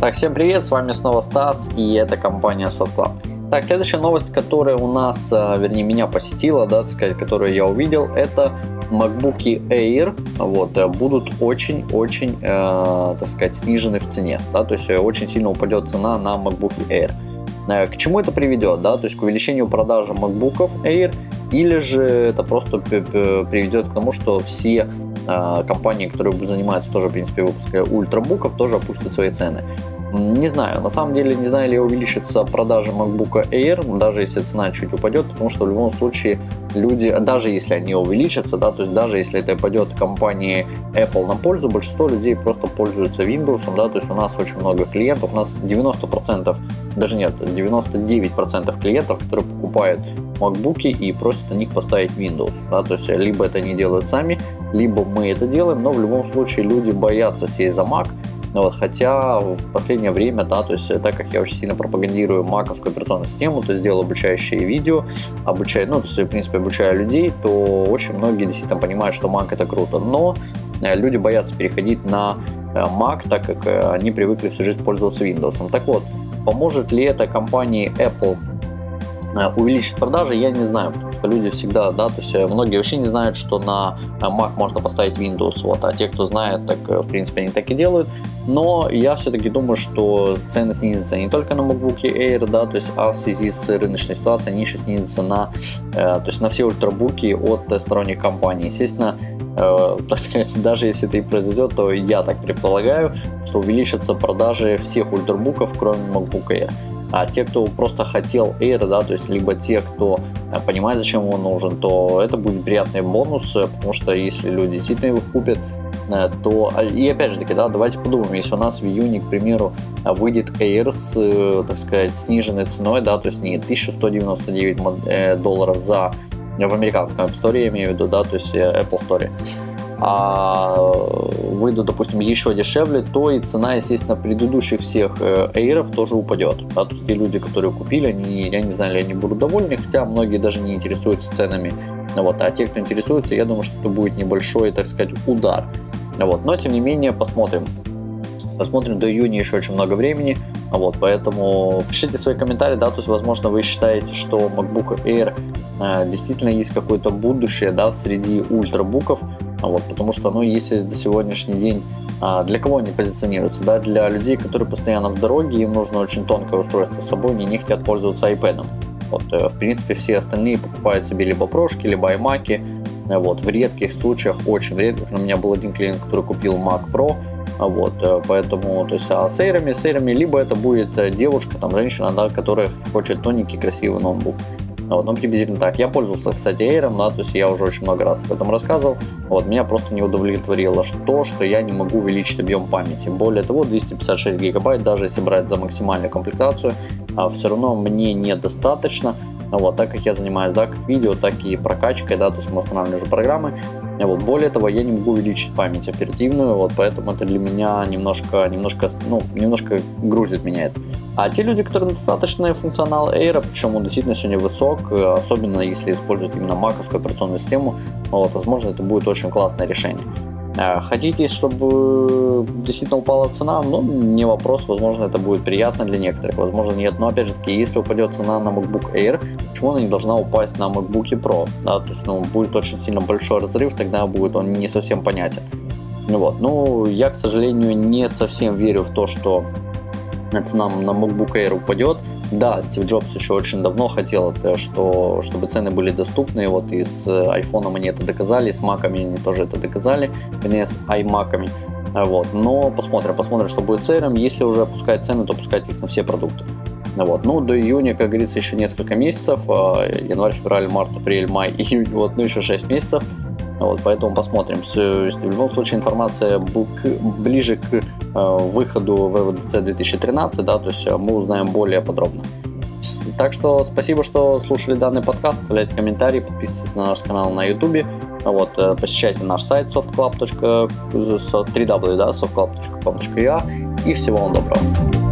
Так, всем привет, с вами снова Стас, и это компания SoftClub. Так, следующая новость, которая у нас, а, вернее, меня посетила, да, так сказать, которую я увидел, это MacBook Air вот, э, будут очень-очень, э, так сказать, снижены в цене, да, то есть э, очень сильно упадет цена на MacBook Air. Э, к чему это приведет, да, то есть к увеличению продажи MacBook Air, или же это просто приведет к тому, что все компании, которые занимаются тоже, в принципе, выпуском ультрабуков, тоже опустят свои цены. Не знаю, на самом деле не знаю, ли увеличится продажа MacBook Air, даже если цена чуть упадет, потому что в любом случае люди, даже если они увеличатся, да, то есть даже если это пойдет компании Apple на пользу, большинство людей просто пользуются Windows, да, то есть у нас очень много клиентов, у нас 90%, даже нет, 99% клиентов, которые покупают MacBook и просят на них поставить Windows, да, то есть либо это они делают сами, либо мы это делаем, но в любом случае люди боятся сесть за Mac, ну вот, хотя в последнее время, да, то есть так как я очень сильно пропагандирую маковскую операционную систему, то есть делаю обучающие видео, обучаю, ну, то есть, в принципе, обучаю людей, то очень многие действительно понимают, что Mac это круто. Но э, люди боятся переходить на э, Mac, так как э, они привыкли всю жизнь пользоваться Windows. Так вот, поможет ли это компании Apple увеличить продажи, я не знаю, что люди всегда, да, то есть многие вообще не знают, что на Mac можно поставить Windows, вот, а те, кто знает, так, в принципе, они так и делают. Но я все-таки думаю, что цены снизятся не только на MacBook Air, да, то есть, а в связи с рыночной ситуацией они еще снизятся на, э, то есть на все ультрабуки от сторонних компаний. Естественно, э, так сказать, даже если это и произойдет, то я так предполагаю, что увеличатся продажи всех ультрабуков, кроме MacBook Air. А те, кто просто хотел Air, да, то есть либо те, кто э, понимает, зачем он нужен, то это будет приятный бонус, э, потому что если люди действительно его купят, Э, то, а, и опять же таки, да, давайте подумаем, если у нас в июне, к примеру, выйдет Air с, так сказать, сниженной ценой, да, то есть не 1199 э, долларов за в американском App Store, я имею в виду, да, то есть Apple Store, а выйдут, допустим, еще дешевле, то и цена, естественно, предыдущих всех Air тоже упадет. Да? То те люди, которые купили, они, я не знаю, ли они будут довольны, хотя многие даже не интересуются ценами. Вот. А те, кто интересуется, я думаю, что это будет небольшой, так сказать, удар. Вот. Но, тем не менее, посмотрим. Посмотрим, до июня еще очень много времени. Вот, поэтому пишите свои комментарии, да, то есть, возможно, вы считаете, что MacBook Air э, действительно есть какое-то будущее, да, среди ультрабуков, вот, потому что, ну, если до сегодняшний день а, для кого они позиционируются, да, для людей, которые постоянно в дороге, им нужно очень тонкое устройство с собой, они не хотят пользоваться iPad. Вот, э, в принципе, все остальные покупают себе либо прошки, либо iMac, вот, в редких случаях, очень редких, у меня был один клиент, который купил Mac Pro, вот, э, поэтому, то есть, а с эйрами, с эйрами, либо это будет э, девушка, там, женщина, да, которая хочет тоненький, красивый ноутбук. Вот, ну, приблизительно так. Я пользовался, кстати, Air, да, то есть я уже очень много раз об этом рассказывал. Вот, меня просто не удовлетворило то, что я не могу увеличить объем памяти. Более того, 256 гигабайт, даже если брать за максимальную комплектацию, а, все равно мне недостаточно. Вот, так как я занимаюсь да, как видео, так и прокачкой, да, то есть мы устанавливаем уже программы. Вот, более того, я не могу увеличить память оперативную, вот, поэтому это для меня немножко, немножко, ну, немножко грузит меня это. А те люди, которые достаточно функционал Air, причем он действительно сегодня высок, особенно если используют именно маковскую операционную систему, вот, возможно, это будет очень классное решение. Э, хотите, чтобы действительно упала цена? Ну, не вопрос, возможно, это будет приятно для некоторых, возможно, нет. Но, опять же таки, если упадет цена на MacBook Air, почему она не должна упасть на MacBook Pro? Да, то есть, ну, будет очень сильно большой разрыв, тогда будет он не совсем понятен. Ну вот. Ну, я, к сожалению, не совсем верю в то, что цена на MacBook Air упадет. Да, Стив Джобс еще очень давно хотел, что, чтобы цены были доступны, вот и с iPhone они это доказали, с Mac они тоже это доказали, не с iMac. Вот. Но посмотрим, посмотрим, что будет с Air. Если уже опускать цены, то опускать их на все продукты. Вот. Ну, до июня, как говорится, еще несколько месяцев. А, январь, февраль, март, апрель, май, июнь. Вот, ну, еще 6 месяцев. Вот, поэтому посмотрим. В любом случае информация ближе к э, выходу ВВДЦ 2013, да, то есть э, мы узнаем более подробно. Так что спасибо, что слушали данный подкаст. Оставляйте комментарии, подписывайтесь на наш канал на YouTube. Вот, э, посещайте наш сайт softclub.com, www.softclub.com.ua и всего вам доброго.